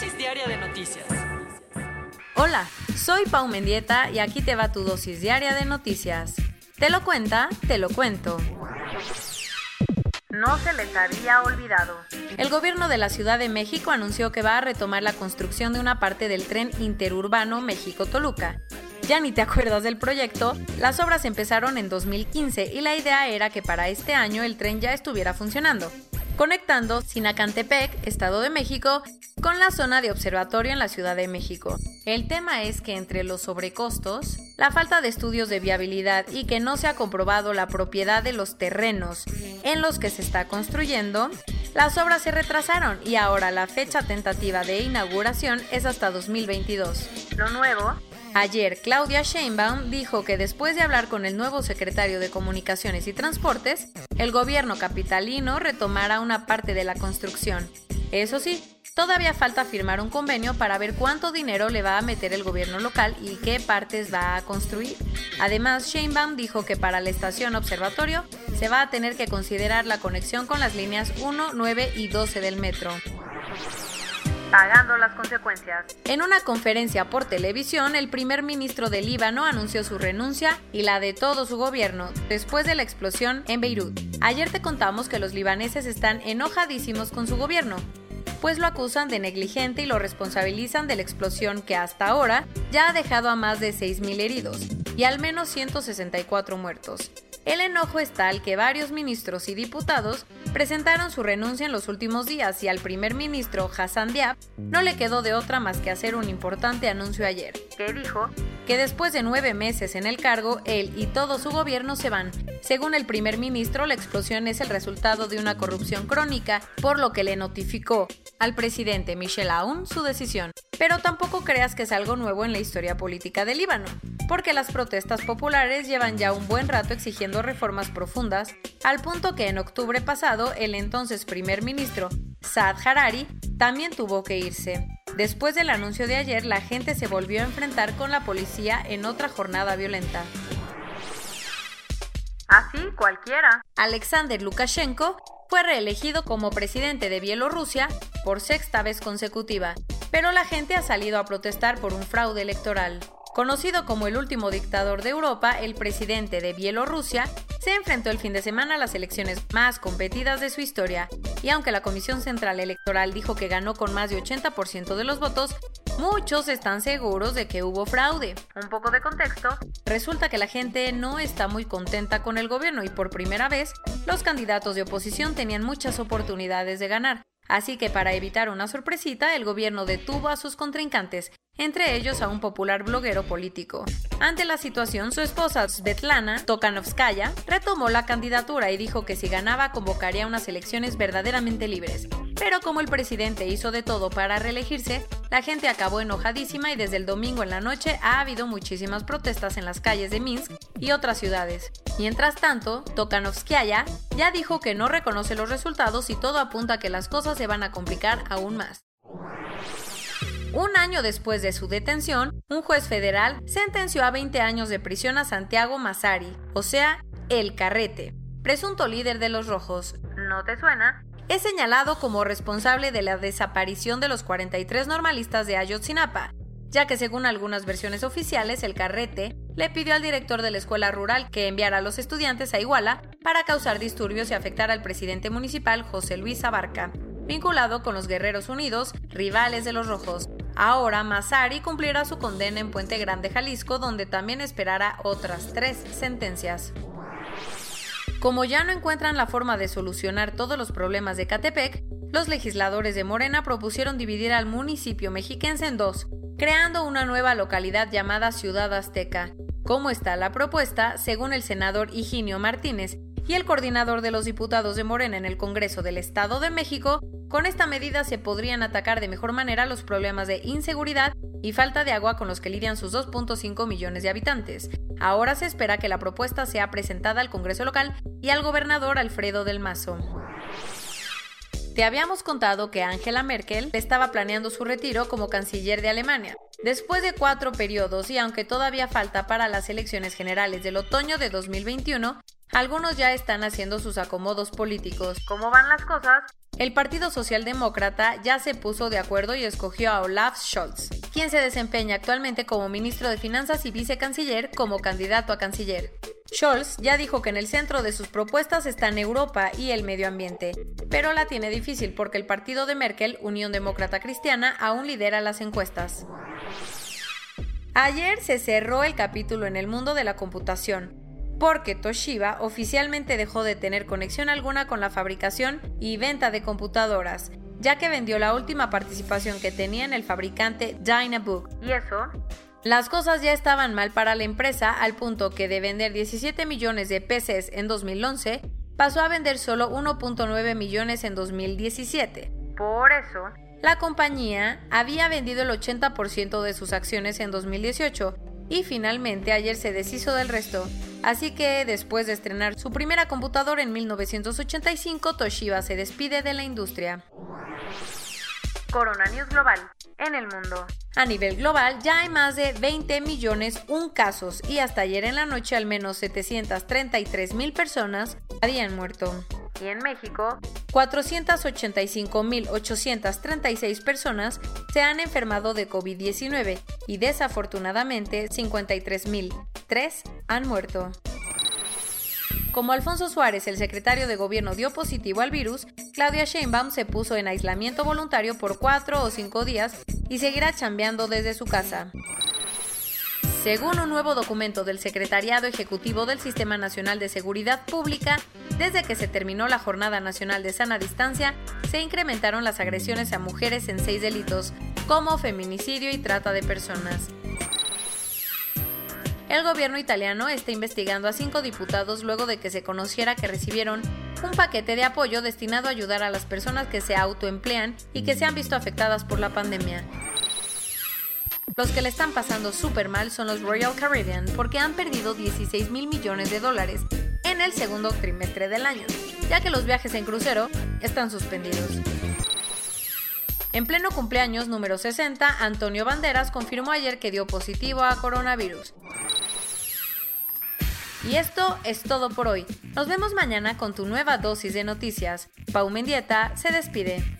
dosis diaria de noticias. Hola, soy Pau Mendieta y aquí te va tu dosis diaria de noticias. Te lo cuenta, te lo cuento. No se les había olvidado. El gobierno de la Ciudad de México anunció que va a retomar la construcción de una parte del tren interurbano México-Toluca. Ya ni te acuerdas del proyecto, las obras empezaron en 2015 y la idea era que para este año el tren ya estuviera funcionando conectando Sinacantepec, Estado de México, con la zona de observatorio en la Ciudad de México. El tema es que entre los sobrecostos, la falta de estudios de viabilidad y que no se ha comprobado la propiedad de los terrenos en los que se está construyendo, las obras se retrasaron y ahora la fecha tentativa de inauguración es hasta 2022. Lo nuevo Ayer, Claudia Sheinbaum dijo que después de hablar con el nuevo secretario de Comunicaciones y Transportes, el gobierno capitalino retomará una parte de la construcción. Eso sí, todavía falta firmar un convenio para ver cuánto dinero le va a meter el gobierno local y qué partes va a construir. Además, Sheinbaum dijo que para la estación observatorio se va a tener que considerar la conexión con las líneas 1, 9 y 12 del metro pagando las consecuencias. En una conferencia por televisión, el primer ministro del Líbano anunció su renuncia y la de todo su gobierno después de la explosión en Beirut. Ayer te contamos que los libaneses están enojadísimos con su gobierno, pues lo acusan de negligente y lo responsabilizan de la explosión que hasta ahora ya ha dejado a más de 6.000 heridos y al menos 164 muertos. El enojo es tal que varios ministros y diputados presentaron su renuncia en los últimos días y al primer ministro Hassan Diab no le quedó de otra más que hacer un importante anuncio ayer, que dijo que después de nueve meses en el cargo, él y todo su gobierno se van. Según el primer ministro, la explosión es el resultado de una corrupción crónica, por lo que le notificó al presidente Michel Aoun su decisión. Pero tampoco creas que es algo nuevo en la historia política del Líbano porque las protestas populares llevan ya un buen rato exigiendo reformas profundas, al punto que en octubre pasado el entonces primer ministro Saad Harari también tuvo que irse. Después del anuncio de ayer, la gente se volvió a enfrentar con la policía en otra jornada violenta. Así cualquiera. Alexander Lukashenko fue reelegido como presidente de Bielorrusia por sexta vez consecutiva, pero la gente ha salido a protestar por un fraude electoral. Conocido como el último dictador de Europa, el presidente de Bielorrusia se enfrentó el fin de semana a las elecciones más competidas de su historia, y aunque la Comisión Central Electoral dijo que ganó con más de 80% de los votos, muchos están seguros de que hubo fraude. Un poco de contexto, resulta que la gente no está muy contenta con el gobierno y por primera vez los candidatos de oposición tenían muchas oportunidades de ganar. Así que para evitar una sorpresita, el gobierno detuvo a sus contrincantes entre ellos a un popular bloguero político. Ante la situación, su esposa Svetlana Tokanovskaya retomó la candidatura y dijo que si ganaba convocaría unas elecciones verdaderamente libres. Pero como el presidente hizo de todo para reelegirse, la gente acabó enojadísima y desde el domingo en la noche ha habido muchísimas protestas en las calles de Minsk y otras ciudades. Mientras tanto, Tokanovskaya ya dijo que no reconoce los resultados y todo apunta a que las cosas se van a complicar aún más. Un año después de su detención, un juez federal sentenció a 20 años de prisión a Santiago Massari, o sea, el carrete, presunto líder de los rojos. ¿No te suena? Es señalado como responsable de la desaparición de los 43 normalistas de Ayotzinapa, ya que según algunas versiones oficiales el carrete le pidió al director de la escuela rural que enviara a los estudiantes a Iguala para causar disturbios y afectar al presidente municipal José Luis Abarca, vinculado con los Guerreros Unidos, rivales de los Rojos. Ahora Mazari cumplirá su condena en Puente Grande, Jalisco, donde también esperará otras tres sentencias. Como ya no encuentran la forma de solucionar todos los problemas de Catepec, los legisladores de Morena propusieron dividir al municipio mexiquense en dos, creando una nueva localidad llamada Ciudad Azteca. ¿Cómo está la propuesta? Según el senador Higinio Martínez y el coordinador de los diputados de Morena en el Congreso del Estado de México, con esta medida se podrían atacar de mejor manera los problemas de inseguridad y falta de agua con los que lidian sus 2.5 millones de habitantes. Ahora se espera que la propuesta sea presentada al Congreso local y al gobernador Alfredo del Mazo. Te habíamos contado que Angela Merkel estaba planeando su retiro como canciller de Alemania. Después de cuatro periodos y aunque todavía falta para las elecciones generales del otoño de 2021, algunos ya están haciendo sus acomodos políticos. ¿Cómo van las cosas? El Partido Socialdemócrata ya se puso de acuerdo y escogió a Olaf Scholz, quien se desempeña actualmente como ministro de Finanzas y vicecanciller como candidato a canciller. Scholz ya dijo que en el centro de sus propuestas están Europa y el medio ambiente, pero la tiene difícil porque el partido de Merkel, Unión Demócrata Cristiana, aún lidera las encuestas. Ayer se cerró el capítulo en el mundo de la computación, porque Toshiba oficialmente dejó de tener conexión alguna con la fabricación y venta de computadoras, ya que vendió la última participación que tenía en el fabricante Dynabook. ¿Y eso? Las cosas ya estaban mal para la empresa al punto que de vender 17 millones de PCs en 2011 pasó a vender solo 1.9 millones en 2017. Por eso, la compañía había vendido el 80% de sus acciones en 2018 y finalmente ayer se deshizo del resto. Así que después de estrenar su primera computadora en 1985, Toshiba se despide de la industria. Corona News Global en el mundo. A nivel global ya hay más de 20 millones un casos y hasta ayer en la noche al menos 733 mil personas habían muerto. Y en México, 485.836 personas se han enfermado de COVID-19 y desafortunadamente 53.003 han muerto. Como Alfonso Suárez, el secretario de gobierno, dio positivo al virus, Claudia Sheinbaum se puso en aislamiento voluntario por cuatro o cinco días y seguirá chambeando desde su casa. Según un nuevo documento del Secretariado Ejecutivo del Sistema Nacional de Seguridad Pública, desde que se terminó la Jornada Nacional de Sana Distancia, se incrementaron las agresiones a mujeres en seis delitos, como feminicidio y trata de personas. El gobierno italiano está investigando a cinco diputados luego de que se conociera que recibieron un paquete de apoyo destinado a ayudar a las personas que se autoemplean y que se han visto afectadas por la pandemia. Los que le están pasando súper mal son los Royal Caribbean porque han perdido 16 mil millones de dólares en el segundo trimestre del año, ya que los viajes en crucero están suspendidos. En pleno cumpleaños número 60, Antonio Banderas confirmó ayer que dio positivo a coronavirus. Y esto es todo por hoy. Nos vemos mañana con tu nueva dosis de noticias. Pau Mendieta se despide.